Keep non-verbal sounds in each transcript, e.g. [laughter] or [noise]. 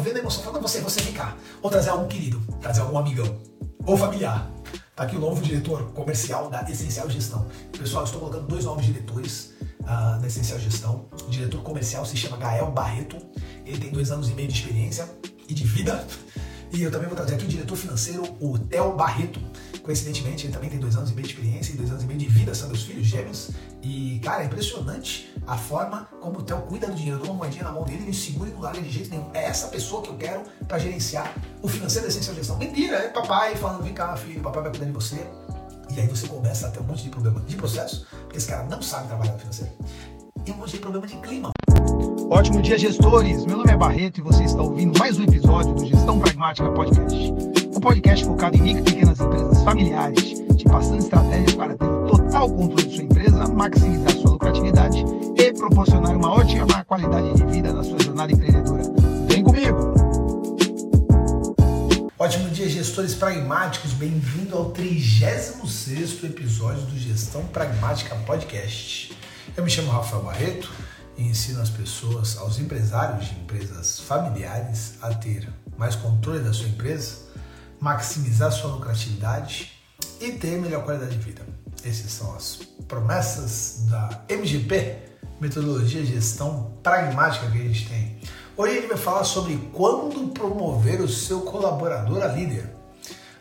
promovendo a emoção. Falando você, você vem cá. Ou trazer algum querido, trazer algum amigão. Ou familiar. Tá aqui o novo diretor comercial da Essencial Gestão. Pessoal, estou colocando dois novos diretores uh, da Essencial Gestão. O diretor comercial se chama Gael Barreto. Ele tem dois anos e meio de experiência e de vida. E eu também vou trazer aqui o diretor financeiro, o Theo Barreto. Coincidentemente, ele também tem dois anos e meio de experiência e dois anos e meio de vida, são meus filhos gêmeos. E, cara, é impressionante a forma como o Theo cuida do dinheiro. Eu dou uma moedinha na mão dele, ele segura e não larga de jeito nenhum. É essa pessoa que eu quero para gerenciar o financeiro da Essencial Gestão. Mentira, é papai falando, vem cá, filho, papai vai cuidar de você. E aí você começa a ter um monte de problema de processo, porque esse cara não sabe trabalhar no financeiro. E um monte de problema de clima. Ótimo dia, gestores! Meu nome é Barreto e você está ouvindo mais um episódio do Gestão Pragmática Podcast. Um podcast focado em micro e pequenas empresas familiares, te passando estratégias para ter total controle de sua empresa, maximizar sua lucratividade e proporcionar uma ótima qualidade de vida na sua jornada empreendedora. Vem comigo! Ótimo dia, gestores pragmáticos! Bem-vindo ao 36º episódio do Gestão Pragmática Podcast. Eu me chamo Rafael Barreto e ensino as pessoas, aos empresários de empresas familiares, a ter mais controle da sua empresa, maximizar sua lucratividade e ter melhor qualidade de vida. Essas são as promessas da MGP, Metodologia de Gestão Pragmática que a gente tem. Hoje a gente vai falar sobre quando promover o seu colaborador a líder.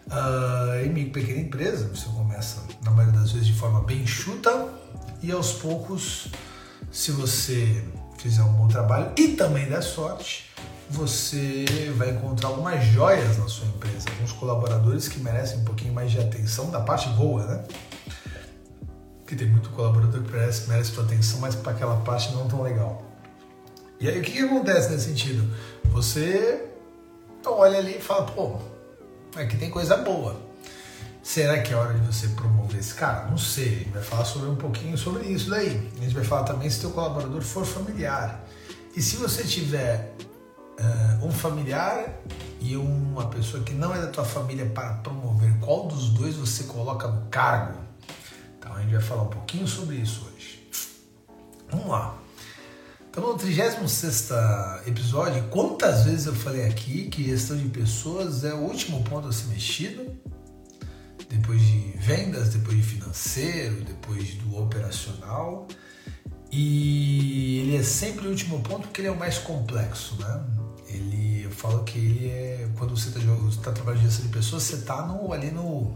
Uh, em pequena empresa, você começa, na maioria das vezes, de forma bem enxuta e aos poucos se você fizer um bom trabalho e também der sorte, você vai encontrar algumas joias na sua empresa, alguns colaboradores que merecem um pouquinho mais de atenção da parte boa, né? Que tem muito colaborador que merece, merece tua atenção, mas para aquela parte não tão legal. E aí o que, que acontece nesse sentido? Você olha ali e fala, pô, aqui tem coisa boa Será que é hora de você promover esse cara? Não sei. A gente vai falar sobre um pouquinho sobre isso daí. A gente vai falar também se teu colaborador for familiar. E se você tiver uh, um familiar e uma pessoa que não é da tua família para promover, qual dos dois você coloca no cargo? Então a gente vai falar um pouquinho sobre isso hoje. Vamos lá. Estamos no 36 episódio. Quantas vezes eu falei aqui que gestão de pessoas é o último ponto a ser mexido? Depois de vendas, depois de financeiro, depois do operacional. E ele é sempre o último ponto porque ele é o mais complexo, né? Ele, eu falo que ele é quando você está tá trabalhando de gestão de pessoas, você está no, ali no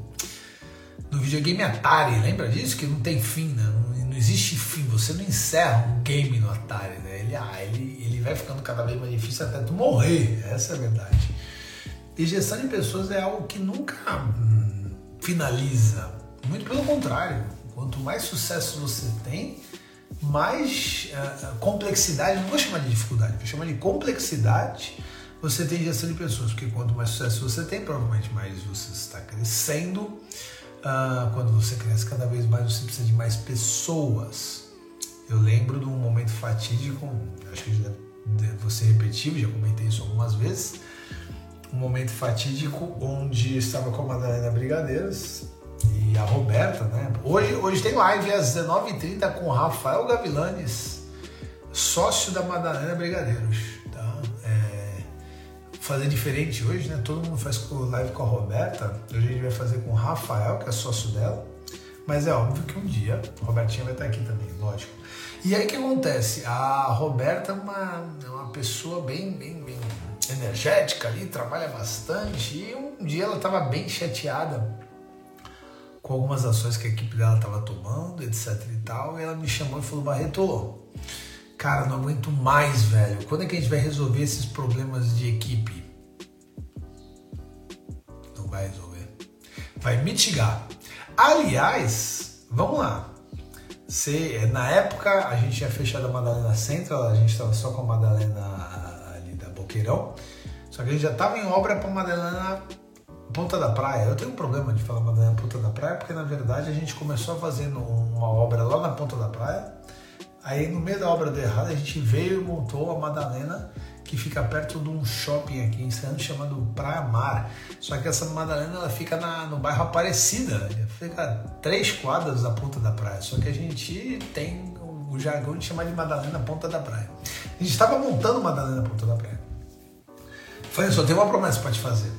no videogame Atari, lembra disso? Que não tem fim, né? Não, não, existe fim, você não encerra um game no Atari, né? Ele, ah, ele, ele vai ficando cada vez mais difícil até tu morrer, essa é a verdade. E gestão de pessoas é algo que nunca finaliza. Muito pelo contrário. Quanto mais sucesso você tem, mais uh, complexidade, não vou chamar de dificuldade, vou chamar de complexidade você tem gestão de pessoas, porque quanto mais sucesso você tem, provavelmente mais você está crescendo. Uh, quando você cresce cada vez mais, você precisa de mais pessoas. Eu lembro de um momento fatídico, acho que ser repetitivo, já comentei isso algumas vezes, um momento fatídico onde estava com a Madalena Brigadeiros e a Roberta, né? Hoje, hoje tem live às 19h30 com Rafael Gavilanes, sócio da Madalena Brigadeiros. Tá? É, fazer diferente hoje, né? Todo mundo faz live com a Roberta. Hoje a gente vai fazer com o Rafael, que é sócio dela. Mas é óbvio que um dia a Robertinha vai estar aqui também, lógico. E aí o que acontece? A Roberta é uma, é uma pessoa bem, bem, bem energética ali, trabalha bastante. E um dia ela estava bem chateada com algumas ações que a equipe dela estava tomando, etc e tal. E ela me chamou e falou: Barreto, cara, não aguento mais, velho. Quando é que a gente vai resolver esses problemas de equipe? Não vai resolver. Vai mitigar. Aliás, vamos lá. Se, na época a gente tinha fechado a Madalena Central, a gente estava só com a Madalena Boqueirão. Só que a gente já estava em obra para Madalena Ponta da Praia. Eu tenho um problema de falar Madalena Ponta da Praia, porque na verdade a gente começou fazendo uma obra lá na Ponta da Praia. Aí no meio da obra deu errado, a gente veio e montou a Madalena, que fica perto de um shopping aqui em Santos chamado Praia Mar. Só que essa Madalena ela fica na, no bairro Aparecida, fica três quadras da Ponta da Praia. Só que a gente tem o jargão de chamar de Madalena Ponta da Praia. A gente estava montando Madalena Ponta da Praia. Falei, só tem uma promessa para te fazer.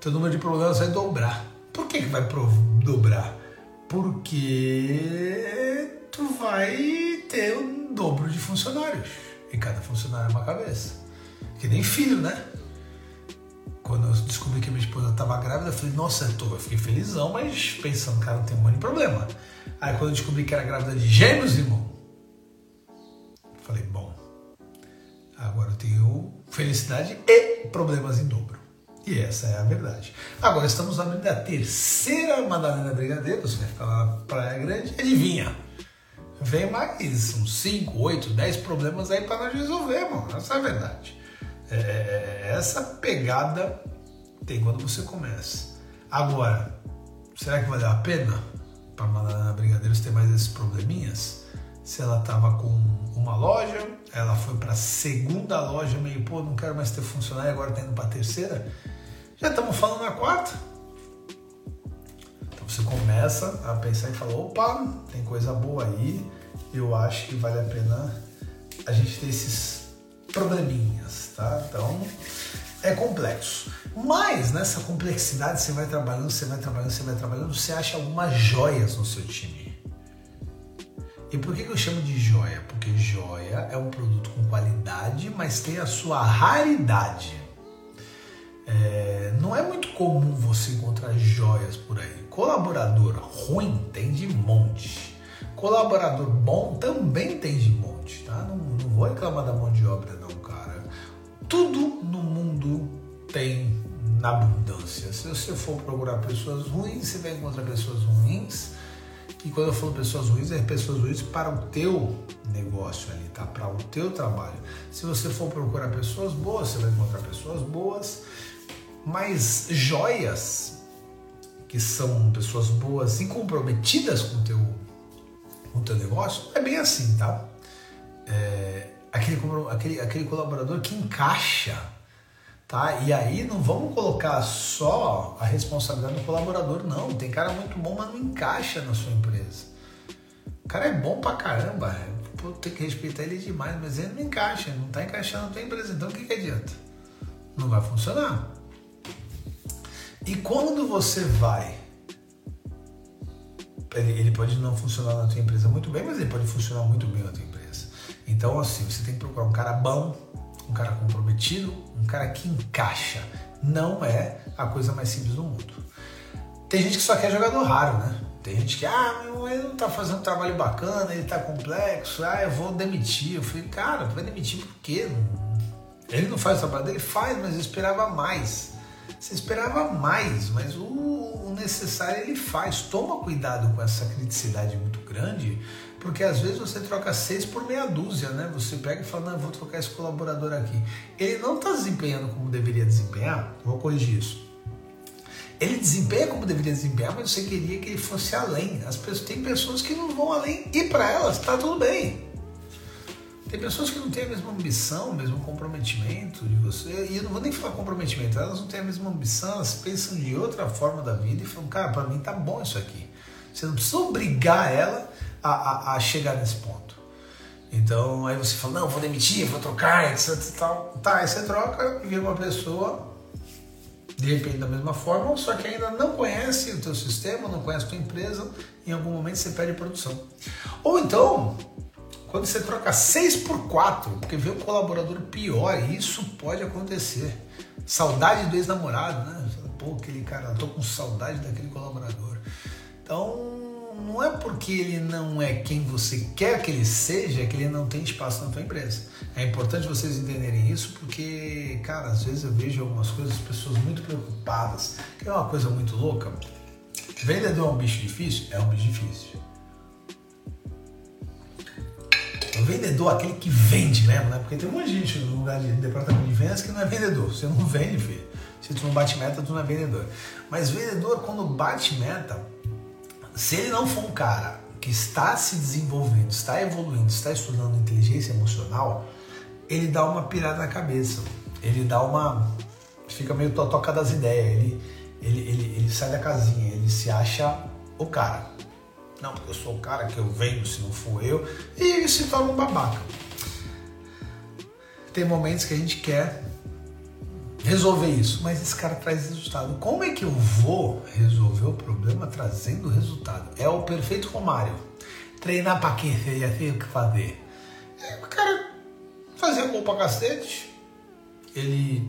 Teu número de problemas vai dobrar. Por que, que vai dobrar? Porque tu vai ter um dobro de funcionários. E cada funcionário é uma cabeça. Que nem filho, né? Quando eu descobri que minha esposa estava grávida, eu falei, nossa, eu, tô, eu fiquei felizão, mas pensando, cara, não tem um monte de problema. Aí quando eu descobri que era grávida de gêmeos, irmão, falei, bom, agora eu tenho felicidade e problemas em dobro. E essa é a verdade. Agora estamos abrindo a terceira Madalena Brigadeiro, você vai ficar lá na Praia Grande, adivinha? Vem mais uns 5, 8, 10 problemas aí para nós resolver, mano. Essa é a verdade. É, essa pegada tem quando você começa. Agora, será que valeu a pena para Madalena Brigadeiros ter mais esses probleminhas? Se ela tava com uma loja, ela foi para a segunda loja, meio, pô, não quero mais ter funcionário, agora tá indo para a terceira. Já estamos falando na quarta. Então você começa a pensar e fala, opa, tem coisa boa aí, eu acho que vale a pena a gente ter esses probleminhas, tá? Então é complexo. Mas nessa complexidade você vai trabalhando, você vai trabalhando, você vai trabalhando, você acha algumas joias no seu time. E por que, eu chamo de joia? Porque joia é um produto com qualidade, mas tem a sua raridade. É, não é muito comum você encontrar joias por aí. Colaborador ruim tem de monte. Colaborador bom também tem de monte, tá? Não, não vou reclamar da mão de obra não, cara. Tudo no mundo tem na abundância. Se você for procurar pessoas ruins, você vai encontrar pessoas ruins e quando eu falo pessoas ruins, é pessoas ruins para o teu negócio ali, tá? Para o teu trabalho. Se você for procurar pessoas boas, você vai encontrar pessoas boas, mas joias que são pessoas boas e comprometidas com o teu, com teu negócio, é bem assim, tá? É, aquele, aquele, aquele colaborador que encaixa Tá? E aí não vamos colocar só a responsabilidade do colaborador, não. Tem cara muito bom, mas não encaixa na sua empresa. Cara é bom pra caramba, Pô, tem que respeitar ele demais, mas ele não encaixa, não tá encaixando na tua empresa. Então o que, que adianta? Não vai funcionar. E quando você vai ele, ele, pode não funcionar na tua empresa muito bem, mas ele pode funcionar muito bem na tua empresa. Então, assim, você tem que procurar um cara bom, um cara comprometido, um cara que encaixa. Não é a coisa mais simples do mundo. Tem gente que só quer jogador raro, né? Tem gente que, ah, ele não tá fazendo um trabalho bacana, ele tá complexo, ah, eu vou demitir. Eu falei, cara, tu vai demitir por quê? Ele não faz o trabalho dele? Faz, mas eu esperava mais. Você esperava mais, mas o, o necessário ele faz. Toma cuidado com essa criticidade muito grande, porque às vezes você troca seis por meia dúzia, né? Você pega e fala, não, eu vou trocar esse colaborador aqui. Ele não está desempenhando como deveria desempenhar, vou corrigir isso. Ele desempenha como deveria desempenhar, mas você queria que ele fosse além. As pessoas, tem pessoas que não vão além e para elas está tudo bem. Tem pessoas que não têm a mesma ambição, o mesmo comprometimento de você, e eu não vou nem falar comprometimento, elas não têm a mesma ambição, elas pensam de outra forma da vida e falam, cara, para mim tá bom isso aqui. Você não precisa obrigar ela a, a, a chegar nesse ponto. Então aí você fala, não, vou demitir, vou trocar, etc. Tal. Tá, aí você troca e vê uma pessoa, de repente da mesma forma, só que ainda não conhece o teu sistema, não conhece a tua empresa, em algum momento você perde produção. Ou então, quando você troca 6 por 4, porque vê um colaborador pior, isso pode acontecer. Saudade do ex-namorado, né? Pô, aquele cara, tô com saudade daquele colaborador. Então, não é porque ele não é quem você quer que ele seja que ele não tem espaço na tua empresa. É importante vocês entenderem isso porque, cara, às vezes eu vejo algumas coisas, pessoas muito preocupadas, que é uma coisa muito louca. Vendedor é um bicho difícil? É um bicho difícil. O vendedor, aquele que vende mesmo, né? Porque tem muita gente no lugar de departamento de vendas que não é vendedor. Você não vende, filho. Se tu não bate meta, tu não é vendedor. Mas vendedor, quando bate meta, se ele não for um cara que está se desenvolvendo, está evoluindo, está estudando inteligência emocional, ele dá uma pirada na cabeça. Ele dá uma. fica meio totoca das ideias. Ele, ele, ele, ele sai da casinha, ele se acha o cara. Não, eu sou o cara que eu venho, se não for eu. E ele se torna um babaca. Tem momentos que a gente quer resolver isso, mas esse cara traz resultado. Como é que eu vou resolver o problema trazendo resultado? É o perfeito Romário. Treinar pra quê? Já sei o que fazer. É, o cara fazia gol pra cacete, ele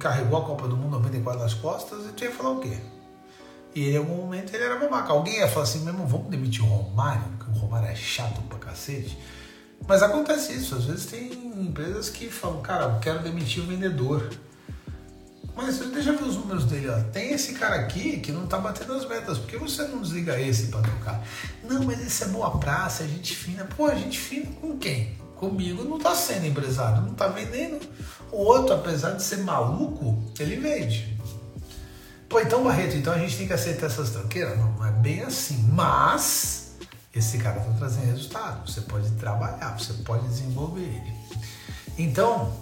carregou a Copa do Mundo 94 nas costas e tu ia falar o quê? E ele, em algum momento ele era babaca. Alguém ia falar assim, mesmo, vamos demitir o Romário, porque o Romário é chato pra cacete. Mas acontece isso, às vezes tem empresas que falam, cara, eu quero demitir o vendedor. Mas deixa eu ver os números dele, ó. Tem esse cara aqui que não tá batendo as metas, por que você não desliga esse para trocar? Não, mas esse é boa praça, é gente fina. Pô, a gente fina com quem? Comigo não tá sendo empresário, não tá vendendo. O outro, apesar de ser maluco, ele vende. Pô, então Barreto, então a gente tem que aceitar essas tranqueiras? Não, não é bem assim. Mas esse cara tá trazendo resultado. Você pode trabalhar, você pode desenvolver ele. Então,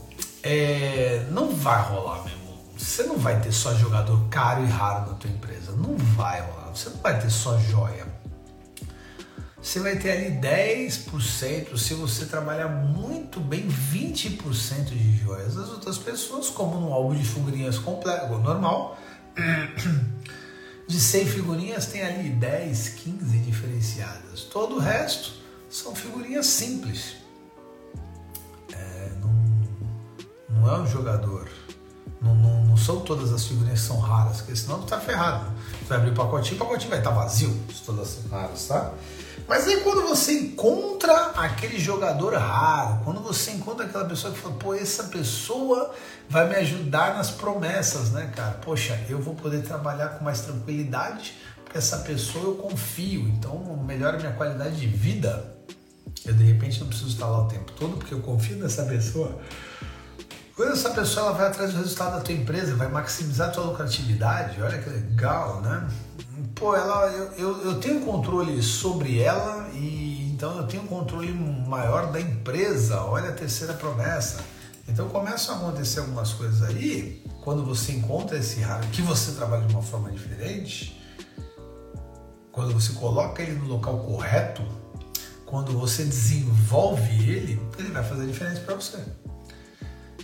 é, não vai rolar mesmo você não vai ter só jogador caro e raro na tua empresa. Não vai rolar. Você não vai ter só joia. Você vai ter ali 10%, se você trabalhar muito bem, 20% de joias. As outras pessoas, como no álbum de figurinhas completo, normal, [clears throat] de 100 figurinhas tem ali 10, 15 diferenciadas. Todo o resto são figurinhas simples. É, não, não é um jogador não, não, são todas as figurinhas que são raras, porque senão tu tá ferrado. Tu vai abrir o pacotinho, o pacotinho vai estar tá vazio, se todas são raras, tá? Mas aí quando você encontra aquele jogador raro, quando você encontra aquela pessoa que fala, pô, essa pessoa vai me ajudar nas promessas, né, cara? Poxa, eu vou poder trabalhar com mais tranquilidade, porque essa pessoa eu confio, então melhora minha qualidade de vida. Eu de repente não preciso estar lá o tempo todo, porque eu confio nessa pessoa. Quando essa pessoa ela vai atrás do resultado da tua empresa, vai maximizar a tua lucratividade, olha que legal, né? Pô, ela, eu, eu, eu tenho controle sobre ela e então eu tenho um controle maior da empresa, olha a terceira promessa. Então começam a acontecer algumas coisas aí, quando você encontra esse raro, que você trabalha de uma forma diferente, quando você coloca ele no local correto, quando você desenvolve ele, ele vai fazer diferença para você.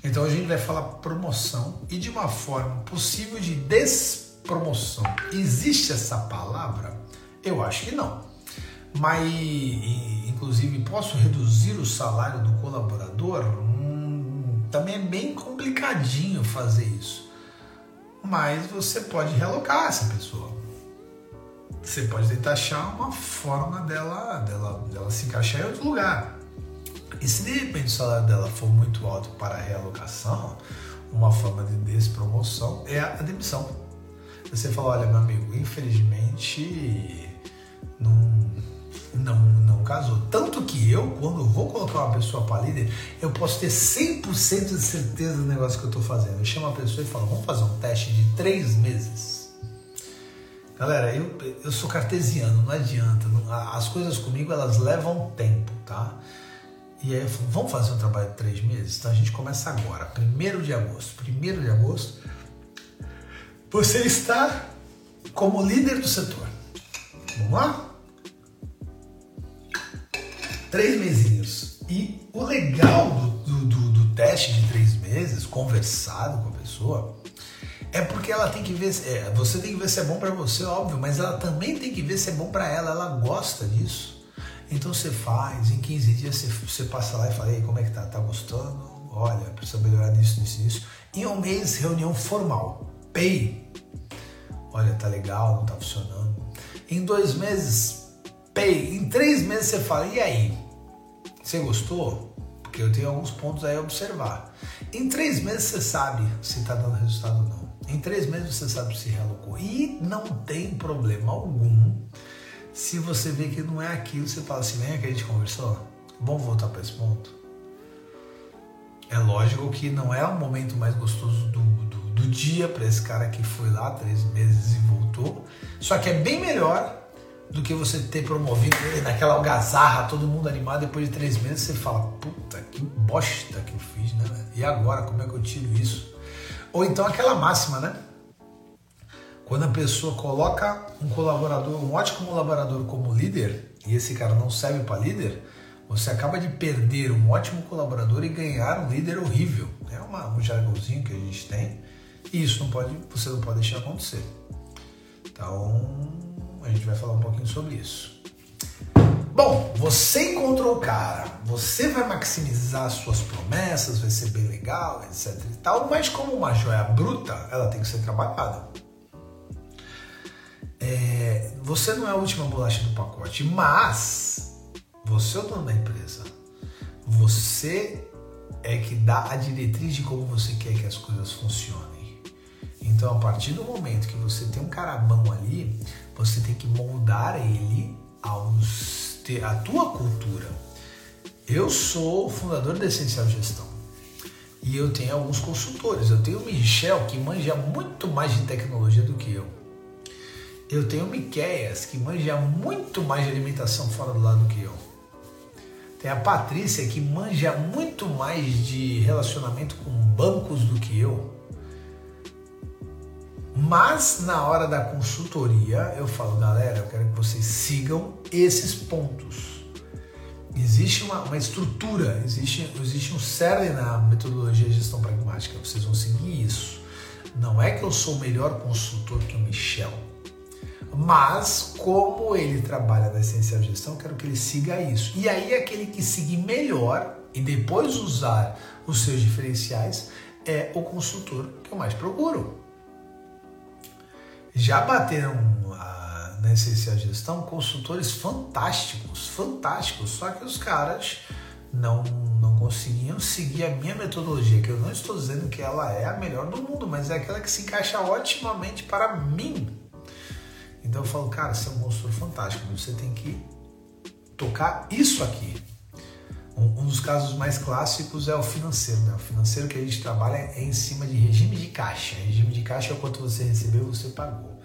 Então a gente vai falar promoção e de uma forma possível de despromoção. Existe essa palavra? Eu acho que não. Mas, inclusive, posso reduzir o salário do colaborador? Hum, também é bem complicadinho fazer isso. Mas você pode realocar essa pessoa. Você pode tentar achar uma forma dela, dela, dela se encaixar em outro lugar. E se de repente o salário dela for muito alto para a realocação, uma forma de despromoção é a demissão. Você fala, olha meu amigo, infelizmente não, não, não casou. Tanto que eu, quando vou colocar uma pessoa para líder, eu posso ter 100% de certeza do negócio que eu estou fazendo. Eu chamo a pessoa e falo, vamos fazer um teste de três meses. Galera, eu, eu sou cartesiano, não adianta. Não, as coisas comigo elas levam tempo, tá? E aí falei, vamos fazer um trabalho de três meses? Então a gente começa agora, 1 de agosto. 1 de agosto, você está como líder do setor. Vamos lá? Três mesinhos. E o legal do, do, do, teste de três meses, conversado com a pessoa, é porque ela tem que ver, é, você tem que ver se é bom para você, óbvio, mas ela também tem que ver se é bom para ela, ela gosta disso. Então você faz, em 15 dias você, você passa lá e fala, Ei, como é que tá? Tá gostando? Olha, precisa melhorar nisso, nisso, nisso. Em um mês, reunião formal. Pay. Olha, tá legal, não tá funcionando. Em dois meses, pay. Em três meses você fala, e aí? Você gostou? Porque eu tenho alguns pontos aí a observar. Em três meses você sabe se está dando resultado ou não. Em três meses você sabe se realocou. E não tem problema algum se você vê que não é aquilo, você fala assim, lembra que a gente conversou? Vamos voltar para esse ponto? É lógico que não é o momento mais gostoso do, do, do dia para esse cara que foi lá três meses e voltou. Só que é bem melhor do que você ter promovido ele naquela algazarra, todo mundo animado, depois de três meses você fala, puta, que bosta que eu fiz, né? E agora, como é que eu tiro isso? Ou então aquela máxima, né? Quando a pessoa coloca um colaborador, um ótimo colaborador como líder, e esse cara não serve para líder, você acaba de perder um ótimo colaborador e ganhar um líder horrível. É uma, um jargãozinho que a gente tem E isso não pode, você não pode deixar acontecer. Então, a gente vai falar um pouquinho sobre isso. Bom, você encontrou o cara, você vai maximizar suas promessas, vai ser bem legal, etc e tal, mas como uma joia bruta, ela tem que ser trabalhada. É, você não é a última bolacha do pacote, mas você é o dono da empresa. Você é que dá a diretriz de como você quer que as coisas funcionem. Então, a partir do momento que você tem um cara bom ali, você tem que moldar ele aos a tua cultura. Eu sou fundador da Essencial Gestão e eu tenho alguns consultores. Eu tenho o Michel que manja muito mais de tecnologia do que eu. Eu tenho Miqueias que manja muito mais de alimentação fora do lado do que eu. Tem a Patrícia que manja muito mais de relacionamento com bancos do que eu. Mas na hora da consultoria eu falo, galera, eu quero que vocês sigam esses pontos. Existe uma, uma estrutura, existe, existe um cerne na metodologia de gestão pragmática, vocês vão seguir isso. Não é que eu sou o melhor consultor que o Michel, mas como ele trabalha na essencial gestão, quero que ele siga isso. E aí aquele que seguir melhor e depois usar os seus diferenciais é o consultor que eu mais procuro. Já bateram a, na essencial gestão consultores fantásticos, fantásticos, só que os caras não, não conseguiam seguir a minha metodologia, que eu não estou dizendo que ela é a melhor do mundo, mas é aquela que se encaixa otimamente para mim, então eu falo, cara, você é um consultor fantástico, você tem que tocar isso aqui. Um, um, dos casos mais clássicos é o financeiro. Né? O financeiro que a gente trabalha é em cima de regime de caixa. Regime de caixa é o quanto você recebeu você pagou.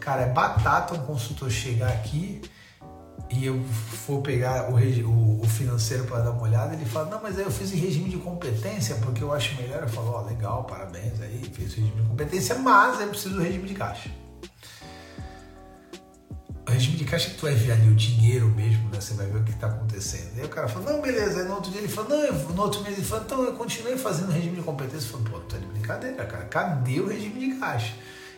Cara, é batata um consultor chegar aqui e eu for pegar o, o, financeiro para dar uma olhada, ele fala, não, mas aí eu fiz em regime de competência porque eu acho melhor. Eu falo, ó, oh, legal, parabéns aí, fez o regime de competência, mas eu preciso do regime de caixa regime de caixa que tu vai ver ali o dinheiro mesmo, né? Você vai ver o que está acontecendo. Aí o cara fala, não, beleza. Aí no outro dia ele fala, não, eu, no outro mês ele fala, então eu continuei fazendo regime de competência. Eu falo, pô, tá de brincadeira, cara. Cadê o regime de caixa?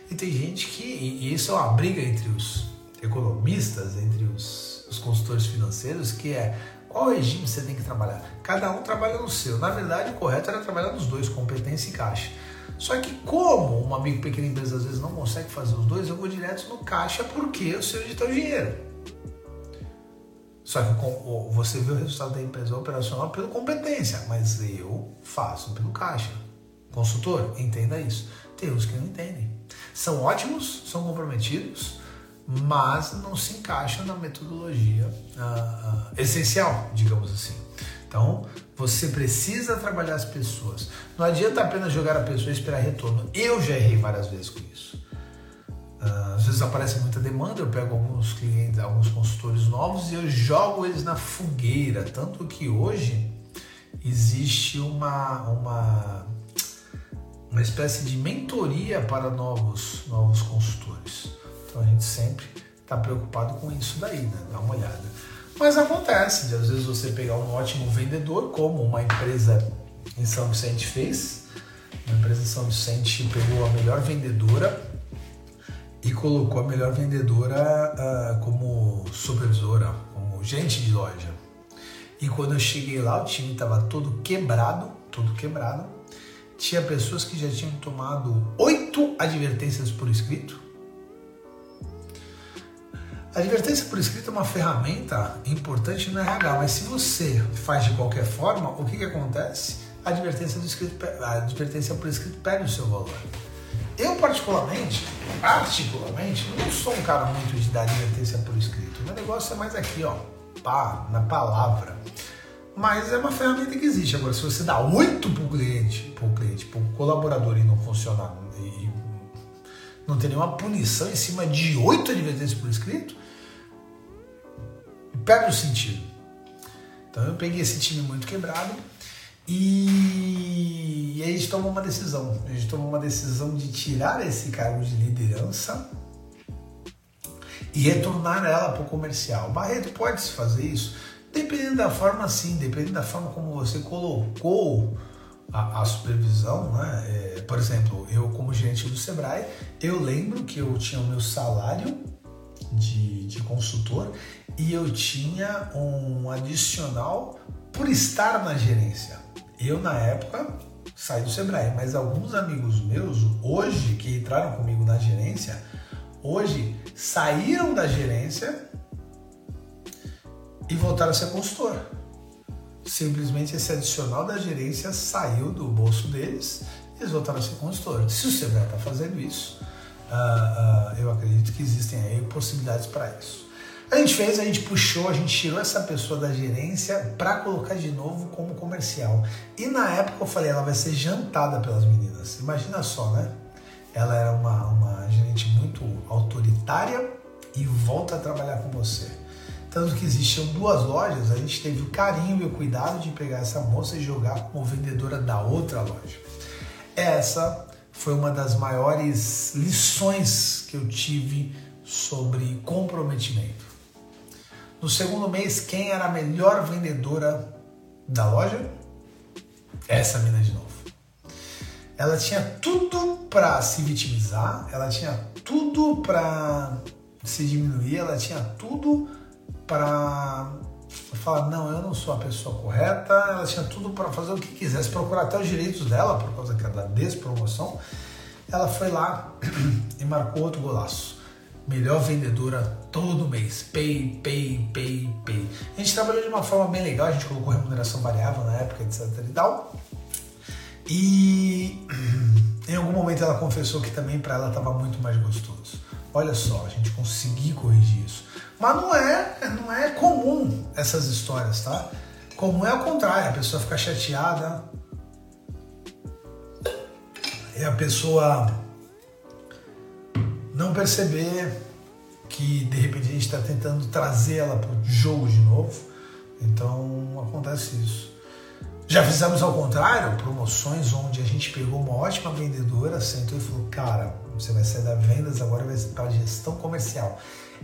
E tem gente que, e isso é uma briga entre os economistas, entre os, os consultores financeiros, que é qual regime você tem que trabalhar? Cada um trabalha no seu. Na verdade, o correto era trabalhar nos dois, competência e caixa. Só que como uma micro pequena empresa às vezes não consegue fazer os dois, eu vou direto no caixa porque eu sei onde está o dinheiro. Só que você vê o resultado da empresa operacional pela competência, mas eu faço pelo caixa. Consultor, entenda isso. Tem uns que não entendem. São ótimos, são comprometidos, mas não se encaixam na metodologia uh, uh, essencial, digamos assim. Então, você precisa trabalhar as pessoas. Não adianta apenas jogar a pessoa e esperar retorno. Eu já errei várias vezes com isso. Uh, às vezes aparece muita demanda, eu pego alguns clientes, alguns consultores novos e eu jogo eles na fogueira. Tanto que hoje existe uma, uma, uma espécie de mentoria para novos, novos consultores. Então a gente sempre está preocupado com isso daí, né? Dá uma olhada. Mas acontece de às vezes você pegar um ótimo vendedor, como uma empresa em São Vicente fez. Uma empresa em São Vicente pegou a melhor vendedora e colocou a melhor vendedora uh, como supervisora, como gente de loja. E quando eu cheguei lá, o time estava todo quebrado, todo quebrado. Tinha pessoas que já tinham tomado oito advertências por escrito advertência por escrito é uma ferramenta importante no RH, mas se você faz de qualquer forma, o que, que acontece? A advertência, do escrito, a advertência por escrito perde o seu valor. Eu, particularmente, particularmente, não sou um cara muito de dar advertência por escrito. Meu negócio é mais aqui, ó, pá, na palavra. Mas é uma ferramenta que existe. Agora, se você dá oito para o cliente, para o cliente, para o colaborador e não funcionar, e não tem nenhuma punição em cima de oito advertências por escrito, perde o sentido. Então eu peguei esse time muito quebrado e, e aí gente tomou uma decisão. Gente tomou uma decisão de tirar esse cargo de liderança e retornar ela para o comercial. Barreto pode se fazer isso? Dependendo da forma, sim, dependendo da forma como você colocou a, a supervisão, né? É, por exemplo, eu como gerente do Sebrae, eu lembro que eu tinha o meu salário de, de consultor e eu tinha um adicional por estar na gerência. Eu, na época, saí do Sebrae, mas alguns amigos meus, hoje, que entraram comigo na gerência, hoje saíram da gerência e voltaram a ser consultor. Simplesmente esse adicional da gerência saiu do bolso deles e eles voltaram a ser consultor. Se o Sebrae está fazendo isso, uh, uh, eu acredito que existem aí possibilidades para isso. A gente fez, a gente puxou, a gente tirou essa pessoa da gerência para colocar de novo como comercial. E na época eu falei, ela vai ser jantada pelas meninas. Imagina só, né? Ela era uma, uma gerente muito autoritária e volta a trabalhar com você. Tanto que existiam duas lojas, a gente teve o carinho e o cuidado de pegar essa moça e jogar como vendedora da outra loja. Essa foi uma das maiores lições que eu tive sobre comprometimento. No segundo mês, quem era a melhor vendedora da loja? Essa mina de novo. Ela tinha tudo para se vitimizar, ela tinha tudo para se diminuir, ela tinha tudo para falar não, eu não sou a pessoa correta, ela tinha tudo para fazer o que quisesse, procurar até os direitos dela por causa da despromoção. Ela foi lá [clears throat] e marcou outro golaço melhor vendedora todo mês. Pay, pay, pay, pay. A gente trabalhou de uma forma bem legal, a gente colocou remuneração variável na época, etc e tal. E [clears throat] em algum momento ela confessou que também para ela estava muito mais gostoso. Olha só, a gente conseguiu corrigir isso. Mas não é, não é comum essas histórias, tá? Comum é o contrário, a pessoa ficar chateada. E a pessoa não perceber que de repente a gente está tentando trazer ela para o jogo de novo. Então acontece isso. Já fizemos ao contrário, promoções onde a gente pegou uma ótima vendedora, sentou e falou: Cara, você vai sair da vendas, agora vai para gestão comercial.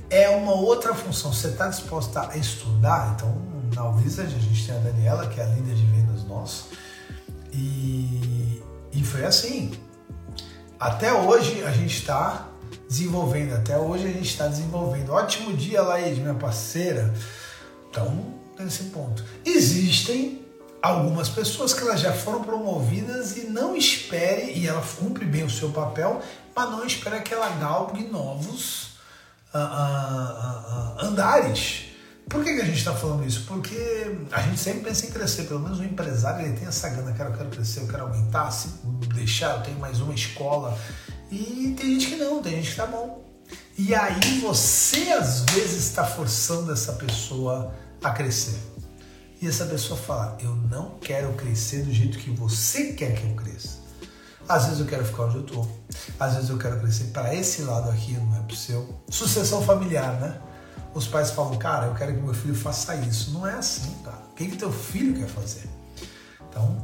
É uma outra função. Você está disposta a estudar? Então, na Wizard a gente tem a Daniela, que é a líder de vendas nossa. E, e foi assim. Até hoje a gente está desenvolvendo. Até hoje a gente está desenvolvendo. Ótimo dia, Laís, minha parceira. Então, nesse ponto. Existem algumas pessoas que elas já foram promovidas e não espere, e ela cumpre bem o seu papel, mas não espera que ela galgue novos uh, uh, andares. Por que, que a gente está falando isso? Porque a gente sempre pensa em crescer, pelo menos o empresário ele tem essa quero, eu quero crescer, eu quero aumentar, se deixar, eu tenho mais uma escola, e tem gente que não, tem gente que tá bom. E aí você às vezes está forçando essa pessoa a crescer. E essa pessoa fala: Eu não quero crescer do jeito que você quer que eu cresça. Às vezes eu quero ficar onde eu tô. Às vezes eu quero crescer para esse lado aqui, não é pro seu. Sucessão familiar, né? Os pais falam, cara, eu quero que meu filho faça isso. Não é assim, cara. O que, que teu filho quer fazer? Então,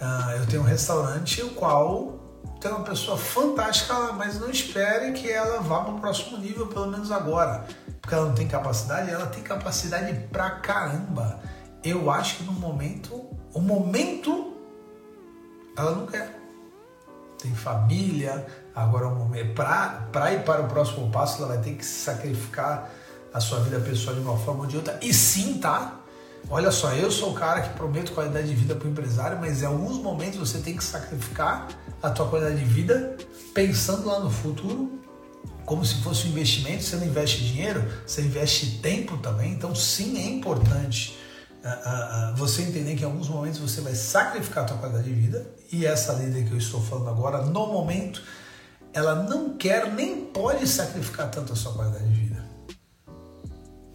uh, eu tenho um restaurante o qual tem uma pessoa fantástica, mas não espere que ela vá para o próximo nível, pelo menos agora. Porque ela não tem capacidade, ela tem capacidade pra caramba. Eu acho que no momento, o momento, ela não quer. Tem família, agora é o momento. Para ir para o próximo passo, ela vai ter que sacrificar a sua vida pessoal de uma forma ou de outra. E sim, tá? Olha só, eu sou o cara que prometo qualidade de vida para o empresário, mas em alguns momentos você tem que sacrificar a tua qualidade de vida pensando lá no futuro, como se fosse um investimento. Você não investe dinheiro, você investe tempo também. Então, sim, é importante você entender que em alguns momentos você vai sacrificar a tua qualidade de vida. E essa líder que eu estou falando agora, no momento, ela não quer nem pode sacrificar tanto a sua qualidade de vida.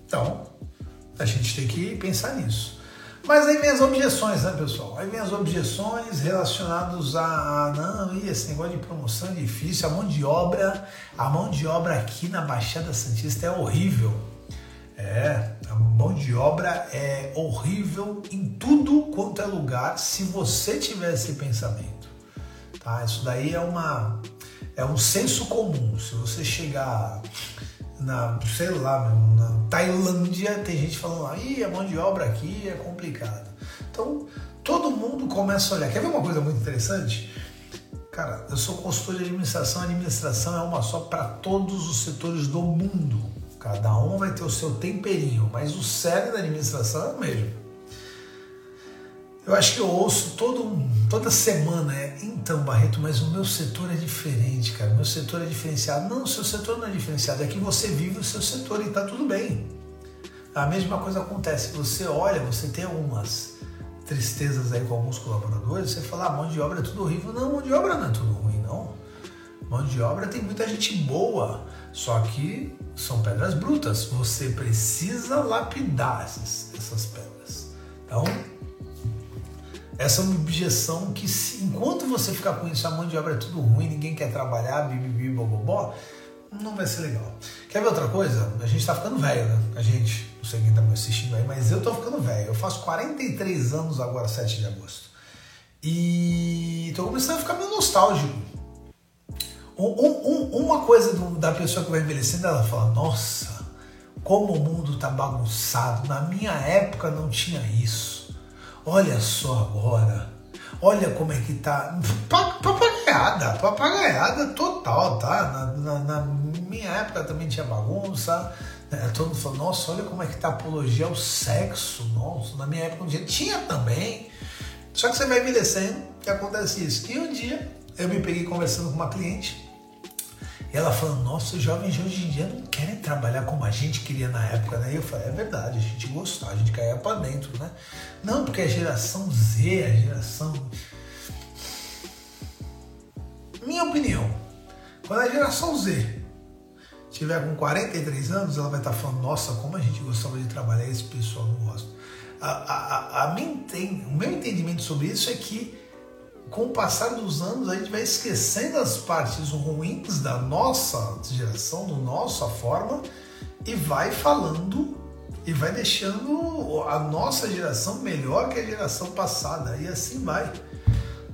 Então, a gente tem que pensar nisso. Mas aí vem as objeções, né, pessoal? Aí vem as objeções relacionadas a, a não, e esse negócio de promoção é difícil, a mão de obra, a mão de obra aqui na Baixada Santista é horrível. É, a mão de obra é horrível em tudo quanto é lugar se você tiver esse pensamento. Tá? Isso daí é uma é um senso comum. Se você chegar na, sei lá, na Tailândia, tem gente falando Ih, a mão de obra aqui é complicado. Então, todo mundo começa a olhar. Quer ver uma coisa muito interessante? Cara, eu sou consultor de administração. A administração é uma só para todos os setores do mundo. Cada um vai ter o seu temperinho, mas o cérebro da administração é o mesmo. Eu acho que eu ouço todo, toda semana, é, então, Barreto, mas o meu setor é diferente, cara. O meu setor é diferenciado. Não, o seu setor não é diferenciado, é que você vive o seu setor e tá tudo bem. A mesma coisa acontece, você olha, você tem algumas tristezas aí com alguns colaboradores, você fala, ah, mão de obra é tudo horrível. Não, mão de obra não é tudo ruim, não. Mão de obra tem muita gente boa, só que são pedras brutas. Você precisa lapidar essas, essas pedras. Então, essa é uma objeção que, se, enquanto você ficar com isso, a mão de obra é tudo ruim, ninguém quer trabalhar, bibibi, bobobó, não vai ser legal. Quer ver outra coisa? A gente tá ficando velho, né? A gente, não sei quem tá me assistindo aí, mas eu tô ficando velho. Eu faço 43 anos agora, 7 de agosto. E tô começando a ficar meio nostálgico. Um, um, uma coisa do, da pessoa que vai envelhecendo, ela fala: Nossa, como o mundo tá bagunçado. Na minha época não tinha isso. Olha só agora. Olha como é que tá. Papagaiada, papagaiada total, tá? Na, na, na minha época também tinha bagunça. Né? Todo mundo falou, nossa, olha como é que tá a apologia ao sexo. Nossa, na minha época um dia tinha também. Só que você vai envelhecendo e acontece isso. E um dia eu me peguei conversando com uma cliente e ela falando, nossa, os jovens de hoje em dia não querem trabalhar como a gente queria na época, né? E eu falei, é verdade, a gente gostava, a gente caía para dentro, né? Não, porque a geração Z, a geração. Minha opinião, quando a geração Z tiver com 43 anos, ela vai estar falando, nossa, como a gente gostava de trabalhar, esse pessoal não gosta. A, a, a, a minha, o meu entendimento sobre isso é que com o passar dos anos, a gente vai esquecendo as partes ruins da nossa geração, do nossa forma, e vai falando e vai deixando a nossa geração melhor que a geração passada. E assim vai.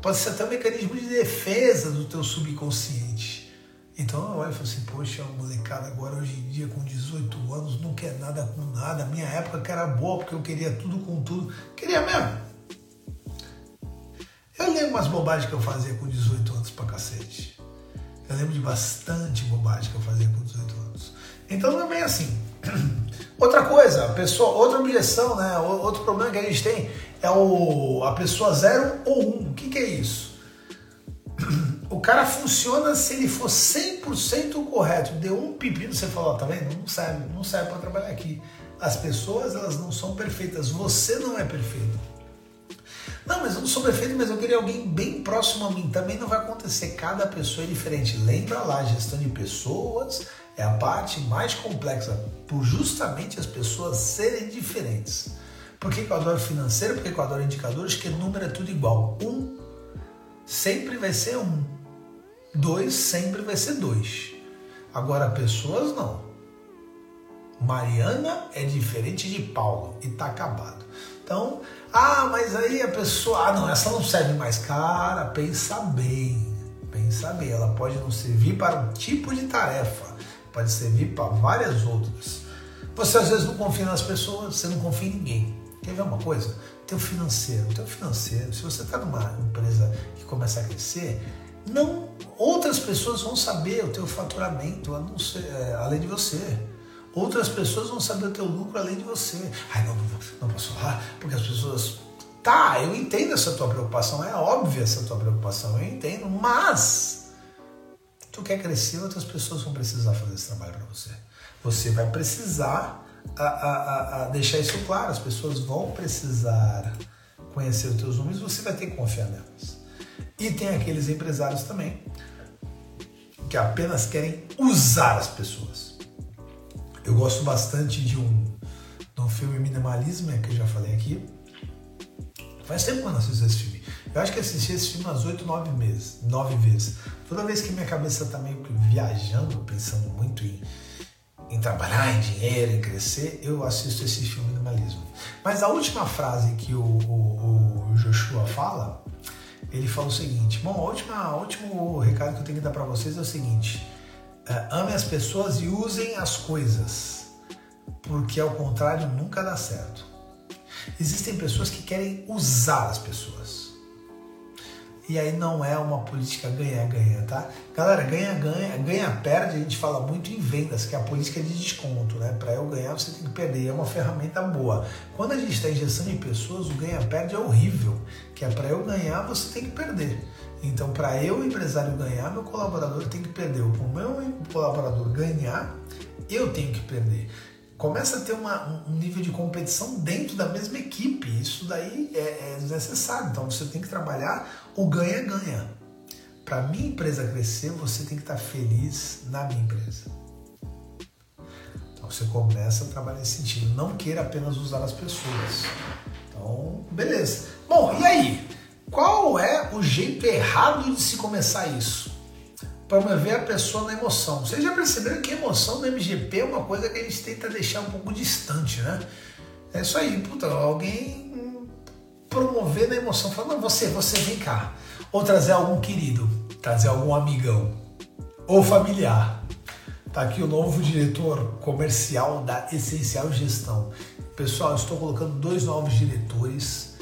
Pode ser até um mecanismo de defesa do teu subconsciente. Então eu olho e falo assim, poxa, molecada agora hoje em dia com 18 anos não quer nada com nada. Minha época que era boa porque eu queria tudo com tudo. Queria mesmo. Eu lembro umas bobagens que eu fazia com 18 anos pra cacete. Eu lembro de bastante bobagem que eu fazia com 18 anos. Então não é bem assim. [clears throat] Outra coisa, pessoa, outra objeção, né? Outro problema que a gente tem é o, a pessoa zero ou um. O que, que é isso? [clears throat] O cara funciona se ele for 100% correto. Deu um pepino, você falou, tá vendo? Não serve, não serve para trabalhar aqui. As pessoas, elas não são perfeitas. Você não é perfeito. Não, mas eu não sou perfeito, mas eu queria alguém bem próximo a mim. Também não vai acontecer. Cada pessoa é diferente. Lembra lá, gestão de pessoas é a parte mais complexa, por justamente as pessoas serem diferentes. Por que, eu adoro financeiro? Por que eu adoro indicadores? Porque número é tudo igual. Um sempre vai ser um. Dois sempre vai ser dois. Agora, pessoas não. Mariana é diferente de Paulo e tá acabado. Então, ah, mas aí a pessoa, ah, não, essa não serve mais. Cara, pensa bem, pensa bem. Ela pode não servir para um tipo de tarefa, pode servir para várias outras. Você às vezes não confia nas pessoas, você não confia em ninguém. Quer ver uma coisa? Teu financeiro, teu financeiro, se você está numa empresa que começa a crescer, não outras pessoas vão saber o teu faturamento, ser, é, além de você. Outras pessoas vão saber o teu lucro além de você. Ai, não, não, posso falar, porque as pessoas. Tá, eu entendo essa tua preocupação, é óbvia essa tua preocupação, eu entendo, mas tu quer crescer, outras pessoas vão precisar fazer esse trabalho para você. Você vai precisar a, a, a, deixar isso claro, as pessoas vão precisar conhecer os teus números, você vai ter que confiar nelas. E tem aqueles empresários também que apenas querem usar as pessoas. Eu gosto bastante de um, de um filme Minimalismo, é que eu já falei aqui. Faz tempo que eu não assisto esse filme. Eu acho que assisti esse filme umas 8, 9 meses, 9 vezes. Toda vez que minha cabeça tá meio que viajando, pensando muito em, em trabalhar, em dinheiro, em crescer, eu assisto esse filme Minimalismo. Mas a última frase que o, o, o Joshua fala, ele fala o seguinte: Bom, o último recado que eu tenho que dar para vocês é o seguinte é, amem as pessoas e usem as coisas, porque ao contrário nunca dá certo. Existem pessoas que querem usar as pessoas. E aí não é uma política ganha-ganha, tá? Galera, ganha-ganha, ganha-perde, a gente fala muito em vendas, que é a política de desconto, né? Para eu ganhar, você tem que perder, é uma ferramenta boa. Quando a gente está em gestão de pessoas, o ganha-perde é horrível, que é para eu ganhar, você tem que perder. Então, para eu, empresário, ganhar, meu colaborador tem que perder. Para o meu colaborador ganhar, eu tenho que perder começa a ter uma, um nível de competição dentro da mesma equipe. Isso daí é, é desnecessário. Então você tem que trabalhar o ganha-ganha. Para minha empresa crescer, você tem que estar feliz na minha empresa. Então você começa a trabalhar nesse sentido. Não queira apenas usar as pessoas. Então, beleza. Bom, e aí? Qual é o jeito errado de se começar isso? promover a pessoa na emoção. Vocês já perceberam que emoção no MGP é uma coisa que a gente tenta deixar um pouco distante, né? É isso aí, puta, alguém promover na emoção, falando, não, você, você vem cá. Ou trazer algum querido, trazer algum amigão, ou familiar. Tá aqui o novo diretor comercial da Essencial Gestão. Pessoal, estou colocando dois novos diretores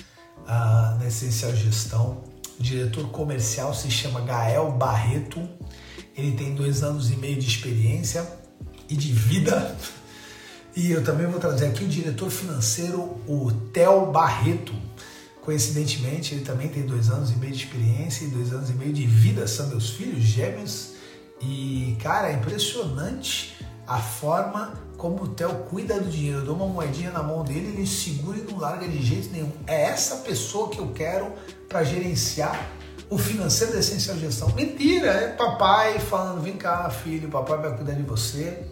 uh, na Essencial Gestão. O diretor comercial se chama Gael Barreto ele tem dois anos e meio de experiência e de vida. E eu também vou trazer aqui o diretor financeiro, o Theo Barreto. Coincidentemente, ele também tem dois anos e meio de experiência e dois anos e meio de vida. São meus filhos gêmeos. E, cara, é impressionante a forma como o Theo cuida do dinheiro. Eu dou uma moedinha na mão dele, ele segura e não larga de jeito nenhum. É essa pessoa que eu quero para gerenciar o financeiro da Essencial Gestão. Mentira, é papai falando, vem cá, filho, papai vai cuidar de você.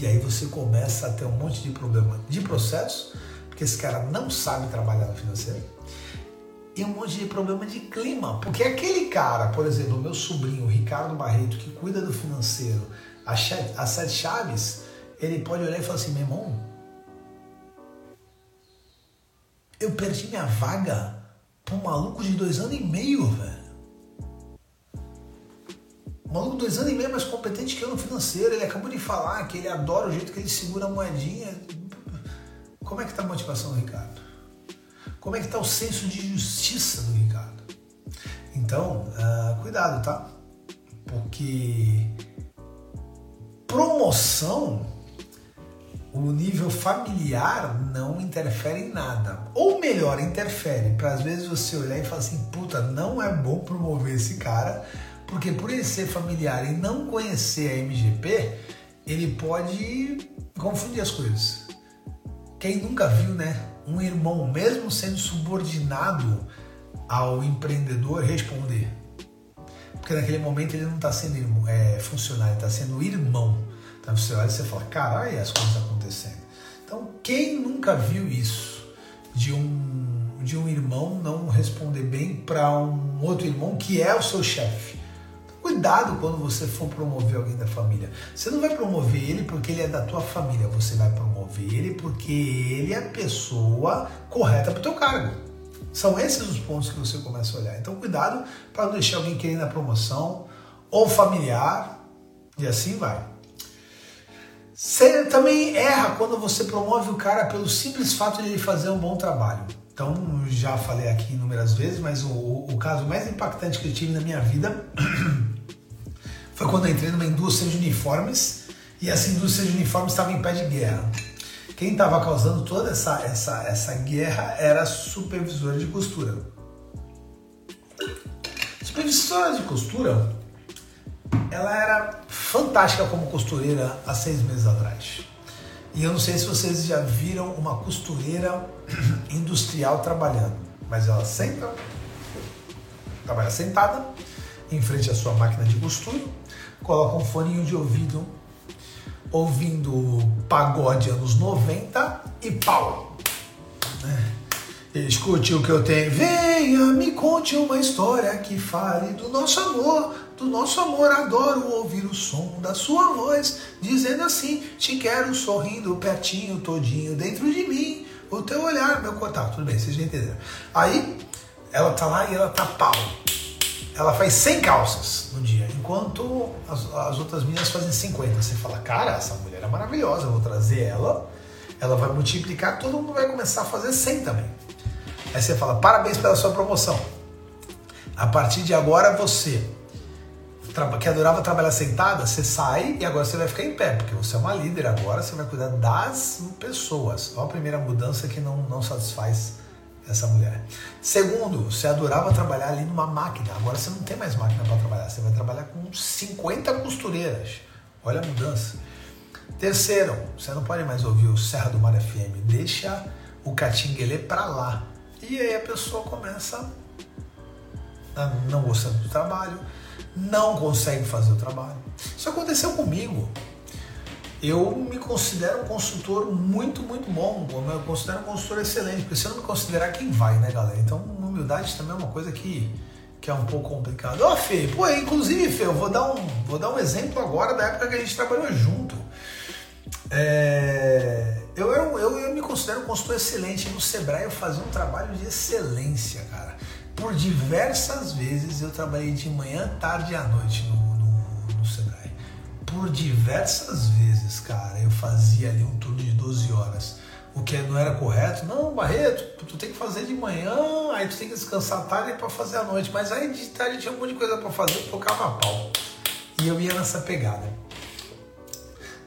E aí você começa a ter um monte de problema de processo, porque esse cara não sabe trabalhar no financeiro. E um monte de problema de clima, porque aquele cara, por exemplo, o meu sobrinho, Ricardo Barreto, que cuida do financeiro, a Sete Chaves, ele pode olhar e falar assim, meu irmão, eu perdi minha vaga um maluco de dois anos e meio, velho. Um maluco de dois anos e meio é mais competente que eu no financeiro. Ele acabou de falar que ele adora o jeito que ele segura a moedinha. Como é que tá a motivação do Ricardo? Como é que tá o senso de justiça do Ricardo? Então, uh, cuidado, tá? Porque promoção o nível familiar não interfere em nada. Ou melhor, interfere, para às vezes você olhar e falar assim, puta, não é bom promover esse cara, porque por ele ser familiar e não conhecer a MGP, ele pode confundir as coisas. Quem nunca viu, né, um irmão, mesmo sendo subordinado ao empreendedor, responder? Porque naquele momento ele não está sendo é, funcionário, está sendo irmão. Então você olha e você fala, caralho, as coisas acontecendo. Então, quem nunca viu isso de um, de um irmão não responder bem para um outro irmão que é o seu chefe? Cuidado quando você for promover alguém da família. Você não vai promover ele porque ele é da tua família, você vai promover ele porque ele é a pessoa correta para o teu cargo. São esses os pontos que você começa a olhar. Então cuidado para não deixar alguém querendo a promoção ou familiar e assim vai. Você também erra quando você promove o cara pelo simples fato de ele fazer um bom trabalho. Então, já falei aqui inúmeras vezes, mas o, o caso mais impactante que eu tive na minha vida [clears throat] foi quando eu entrei numa indústria de uniformes e essa indústria de uniformes estava em pé de guerra. Quem estava causando toda essa, essa, essa guerra era a supervisora de costura. Supervisora de costura ela era fantástica como costureira há seis meses atrás. E eu não sei se vocês já viram uma costureira [clears throat] industrial trabalhando, mas ela senta, trabalha sentada, em frente à sua máquina de costura, coloca um foninho de ouvido, ouvindo pagode anos 90 e pau! Né? Escute o que eu tenho. Venha, me conte uma história que fale do nosso amor, do nosso amor. Adoro ouvir o som da sua voz, dizendo assim: Te quero sorrindo pertinho, todinho dentro de mim. O teu olhar, meu contato. Tudo bem, vocês já entenderam. Aí, ela tá lá e ela tá pau. Ela faz 100 calças no dia, enquanto as, as outras meninas fazem 50. Você fala, cara, essa mulher é maravilhosa, eu vou trazer ela ela vai multiplicar, todo mundo vai começar a fazer 100 também. Aí você fala, parabéns pela sua promoção. A partir de agora você que adorava trabalhar sentada, você sai e agora você vai ficar em pé, porque você é uma líder agora, você vai cuidar das pessoas. Olha a primeira mudança que não, não satisfaz essa mulher. Segundo, você adorava trabalhar ali numa máquina, agora você não tem mais máquina para trabalhar, você vai trabalhar com 50 costureiras. Olha a mudança. Terceiro, você não pode mais ouvir o Serra do Mar FM, deixa o catinguelê para lá. E aí a pessoa começa a não gostar do trabalho, não consegue fazer o trabalho. Isso aconteceu comigo. Eu me considero um consultor muito, muito bom. Eu me considero um consultor excelente, porque se eu não me considerar, quem vai, né, galera? Então, humildade também é uma coisa que, que é um pouco complicado. Ó, oh, Fê, pô, inclusive, Fê, eu vou dar, um, vou dar um exemplo agora da época que a gente trabalhou junto. É, eu, eu, eu, eu me considero um consultor excelente. No Sebrae eu fazia um trabalho de excelência, cara. Por diversas vezes eu trabalhei de manhã, tarde e à noite no. Por diversas vezes, cara, eu fazia ali um turno de 12 horas. O que não era correto, não, Barreto, tu tem que fazer de manhã, aí tu tem que descansar tarde para fazer à noite. Mas aí de tarde tinha um monte de coisa para fazer, eu tocava pau. E eu ia nessa pegada.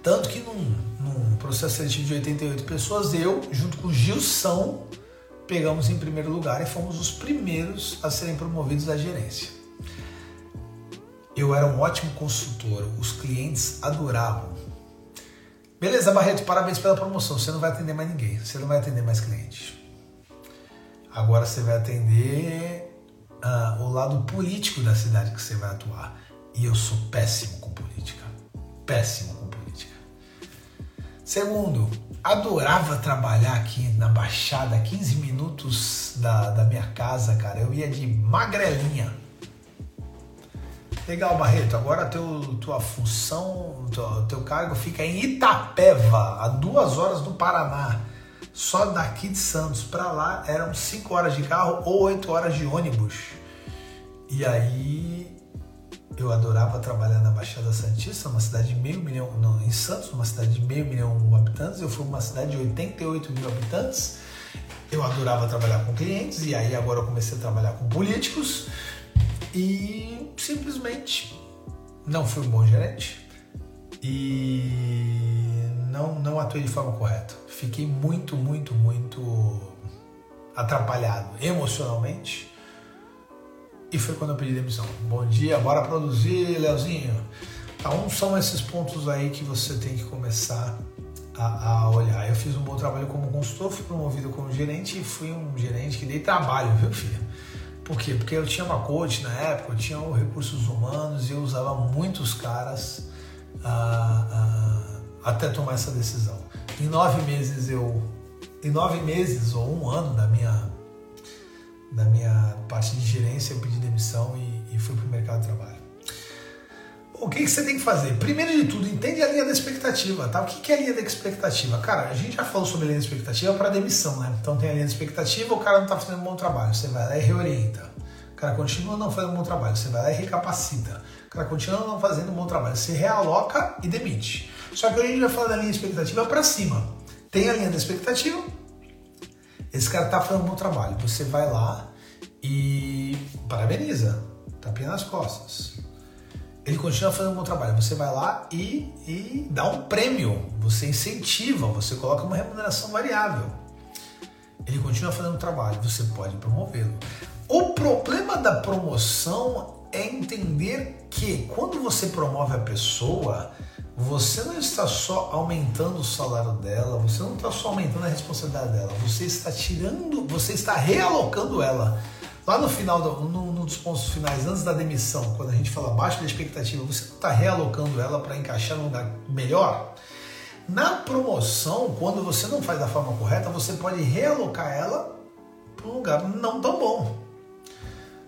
Tanto que num, num processo seletivo de 88 pessoas, eu, junto com o Gilson, pegamos em primeiro lugar e fomos os primeiros a serem promovidos à gerência. Eu era um ótimo consultor, os clientes adoravam. Beleza, Barreto, parabéns pela promoção. Você não vai atender mais ninguém, você não vai atender mais clientes. Agora você vai atender uh, o lado político da cidade que você vai atuar. E eu sou péssimo com política. Péssimo com política. Segundo, adorava trabalhar aqui na Baixada, 15 minutos da, da minha casa, cara. Eu ia de magrelinha. Legal, Barreto. Agora teu, tua função, teu, teu cargo fica em Itapeva, a duas horas do Paraná. Só daqui de Santos para lá eram 5 horas de carro ou 8 horas de ônibus. E aí eu adorava trabalhar na Baixada Santista, uma cidade de meio milhão, não, em Santos, uma cidade de meio milhão de habitantes. Eu fui uma cidade de 88 mil habitantes. Eu adorava trabalhar com clientes e aí agora eu comecei a trabalhar com políticos e simplesmente não fui um bom gerente e não, não atuei de forma correta. Fiquei muito, muito, muito atrapalhado emocionalmente e foi quando eu pedi demissão. Bom dia, bora produzir, Leozinho. Então são esses pontos aí que você tem que começar a, a, olhar. Eu fiz um bom trabalho como consultor, fui promovido como gerente e fui um gerente que dei trabalho, viu, filho? Por quê? Porque eu tinha uma coach na época, eu tinha recursos humanos e eu usava muitos caras ah, ah, até tomar essa decisão. Em nove meses eu, em nove meses ou um ano da minha da minha parte de gerência, eu pedi demissão e, e fui para o mercado de trabalho. O que, que, você tem que fazer? Primeiro de tudo, entende a linha da expectativa, tá? O que, que é a linha da expectativa? Cara, a gente já falou sobre a linha da expectativa para demissão, né? Então tem a linha da expectativa, o cara não está fazendo um bom trabalho, você vai lá e reorienta. O cara continua não fazendo um bom trabalho, você vai lá e recapacita. O cara continua não fazendo um bom trabalho, você realoca e demite. Só que a gente vai falar da linha da expectativa para cima. Tem a linha da expectativa, esse cara tá fazendo um bom trabalho. Você vai lá e parabeniza, tapinha nas costas. Ele continua fazendo um bom trabalho. Você vai lá e, e dá um prêmio, você incentiva, você coloca uma remuneração variável. Ele continua fazendo o trabalho, você pode promovê-lo. O problema da promoção é entender que quando você promove a pessoa, você não está só aumentando o salário dela, você não está só aumentando a responsabilidade dela, você está tirando, você está realocando ela. Lá no final, no, no, dos pontos finais, antes da demissão, quando a gente fala abaixo da expectativa, você não está realocando ela para encaixar num lugar melhor? Na promoção, quando você não faz da forma correta, você pode realocar ela para um lugar não tão bom.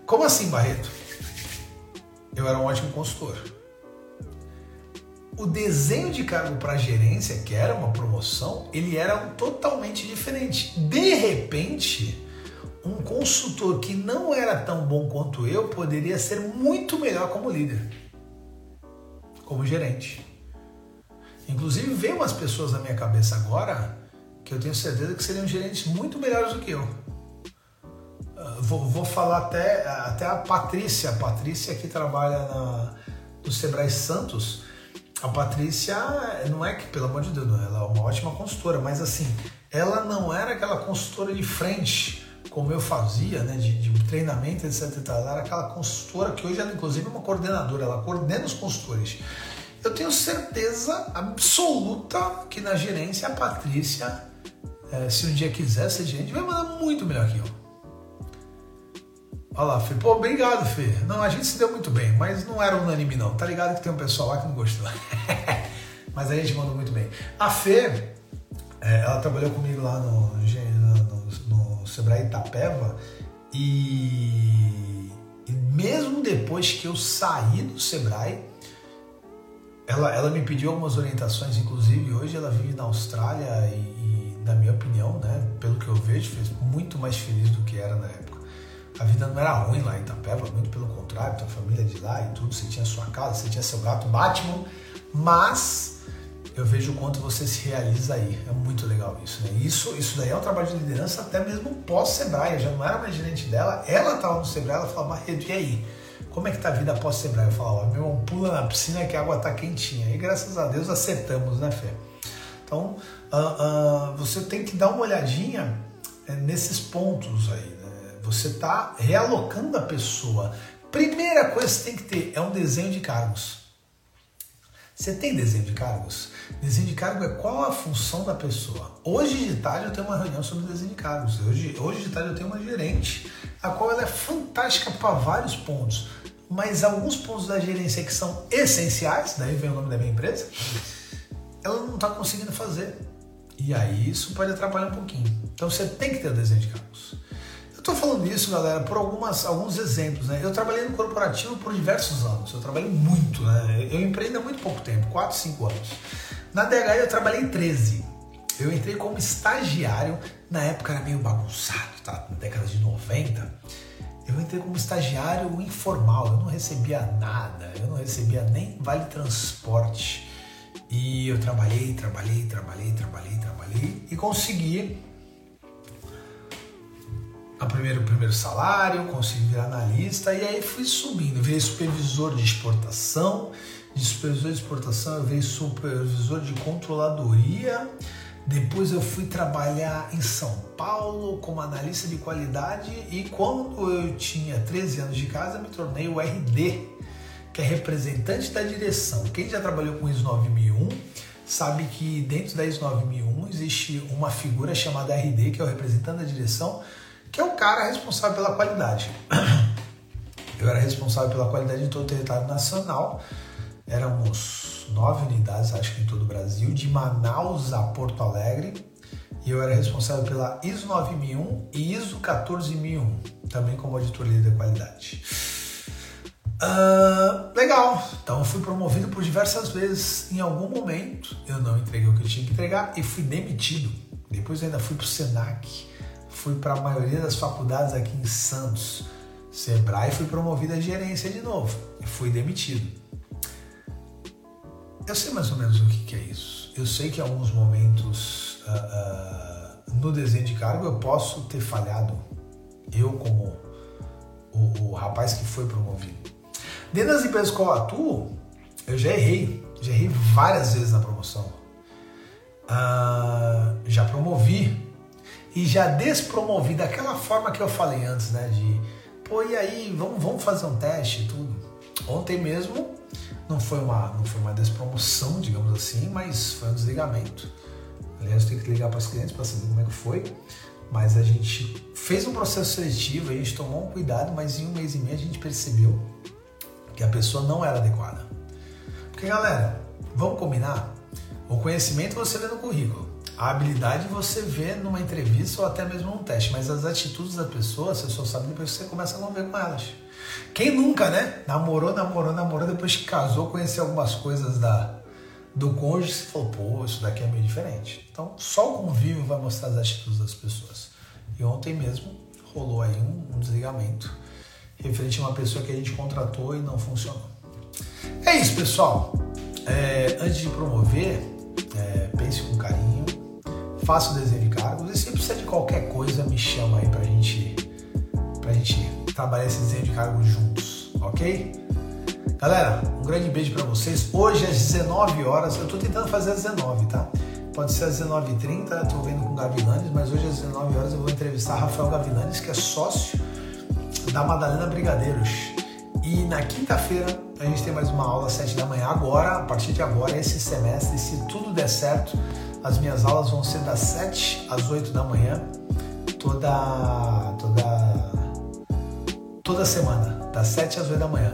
Como assim, Barreto? Eu era um ótimo consultor o desenho de cargo para gerência, que era uma promoção, ele era totalmente diferente. De repente, um consultor que não era tão bom quanto eu poderia ser muito melhor como líder, como gerente. Inclusive, veio umas pessoas na minha cabeça agora que eu tenho certeza que seriam gerentes muito melhores do que eu. Ah, vou, vou falar até, até a Patrícia, a Patrícia que trabalha na, no Sebrae Santos. A Patrícia não é que, pelo amor de Deus, ela é uma ótima consultora, mas assim, ela não era aquela consultora de frente como eu fazia, né, de, de treinamento, etc. Ela era aquela consultora que hoje ela, inclusive, é uma coordenadora, ela coordena os consultores. Eu tenho certeza absoluta que na gerência a Patrícia, é, se um dia quiser ser gerente, vai mandar muito melhor que eu. Olha lá, Fê. Pô, obrigado, Fê. Não, a gente se deu muito bem, mas não era unânime, não. Tá ligado que tem um pessoal lá que não gostou. [laughs] mas a gente mandou muito bem. A Fê, é, ela trabalhou comigo lá no Sebrae Itapeva e, e mesmo depois que eu saí do Sebrae, ela, ela me pediu algumas orientações, inclusive hoje ela vive na Austrália e, e, na minha opinião, né, pelo que eu vejo, fez muito mais feliz do que era na época. A vida não era ruim lá em Itapeva, muito pelo contrário, tua família de lá e tudo, você tinha sua casa, você tinha seu gato Batman, mas eu vejo o quanto você se realiza aí. É muito legal isso, né? Isso, isso daí é um trabalho de liderança até mesmo pós-Sebrae. Já não era mais gerente dela, ela estava no Sebrae, ela falava, Marredo, e aí? como é que tá a vida após Sebrae? Eu falo, ó, meu irmão, pula na piscina que a água tá quentinha. E graças a Deus acertamos, né, Fê? Então, uh, uh, você tem que dar uma olhadinha é, nesses pontos aí, né? Você tá realocando a pessoa. Primeira coisa que você tem que ter é um desenho de cargos. Você tem desenho de cargos? Desenho de cargo é qual a função da pessoa. Hoje de tarde eu tenho uma reunião sobre desenho de cargos. Hoje, hoje de tarde eu tenho uma gerente, a qual ela é fantástica para vários pontos mas alguns pontos da gerência que são essenciais, daí vem o nome da minha empresa, ela não está conseguindo fazer. E aí isso pode atrapalhar um pouquinho. Então você tem que ter o desenho de cargos. Estou falando isso, galera, por algumas, alguns exemplos. Né? Eu trabalhei no corporativo por diversos anos. Eu trabalhei muito, né? Eu empreendo há muito pouco tempo, 4, 5 anos. Na DH eu trabalhei 13. Eu entrei como estagiário, na época era meio bagunçado, tá? Na década de 90 eu entrei como estagiário informal, eu não recebia nada, eu não recebia nem vale transporte. E eu trabalhei, trabalhei, trabalhei, trabalhei, trabalhei e consegui a primeiro, o primeiro salário, consegui virar analista e aí fui subindo. virei supervisor de exportação, de supervisor de exportação eu virei supervisor de controladoria depois eu fui trabalhar em São Paulo como analista de qualidade e quando eu tinha 13 anos de casa me tornei o RD, que é representante da direção. Quem já trabalhou com ISO 9001 sabe que dentro da ISO 9001 existe uma figura chamada RD, que é o representante da direção, que é o cara responsável pela qualidade. Eu era responsável pela qualidade em todo o território nacional éramos nove unidades, acho que em todo o Brasil, de Manaus a Porto Alegre. E eu era responsável pela ISO 9001 e ISO 14001, também como auditoria de qualidade. Uh, legal, então fui promovido por diversas vezes. Em algum momento eu não entreguei o que eu tinha que entregar e fui demitido. Depois ainda fui para o SENAC, fui para a maioria das faculdades aqui em Santos. Sebrae fui promovido a gerência de novo e fui demitido. Eu sei mais ou menos o que, que é isso. Eu sei que em alguns momentos uh, uh, no desenho de cargo eu posso ter falhado. Eu, como o, o rapaz que foi promovido. Dentro das empresas que eu atuo, eu já errei. Já errei várias vezes na promoção. Uh, já promovi e já despromovi daquela forma que eu falei antes, né? De, pô, e aí, vamos, vamos fazer um teste e tudo. Ontem mesmo não foi uma, não foi uma despromoção, digamos assim, mas foi um desligamento. Aliás, eu tenho que ligar para os clientes para saber como é que foi. Mas a gente fez um processo seletivo, a gente tomou um cuidado, mas em um mês e meio a gente percebeu que a pessoa não era adequada. Porque, galera, vamos combinar? O conhecimento você vê no currículo. A habilidade você vê numa entrevista ou até mesmo num teste, mas as atitudes da pessoa você só sabe depois que você começa a conviver com elas. Quem nunca, né? Namorou, namorou, namorou, depois que casou, conheceu algumas coisas da, do cônjuge e falou, pô, isso daqui é meio diferente. Então, só o convívio vai mostrar as atitudes das pessoas. E ontem mesmo rolou aí um, um desligamento referente a uma pessoa que a gente contratou e não funcionou. É isso, pessoal. É, antes de promover, é, pense com carinho, faça o desenho de cargos. E se precisa de qualquer coisa, me chama aí pra gente, pra gente trabalhar esse desenho de cargos juntos, ok? Galera, um grande beijo para vocês. Hoje às 19 horas, eu tô tentando fazer às 19, tá? Pode ser às 19h30, tô vendo com o Gavilanes, mas hoje às 19 horas eu vou entrevistar Rafael Gavilanes, que é sócio da Madalena Brigadeiros. E na quinta-feira a gente tem mais uma aula às 7 da manhã. Agora, a partir de agora, esse semestre, se tudo der certo, as minhas aulas vão ser das 7 às 8 da manhã, toda toda toda semana, das 7 às 8 da manhã.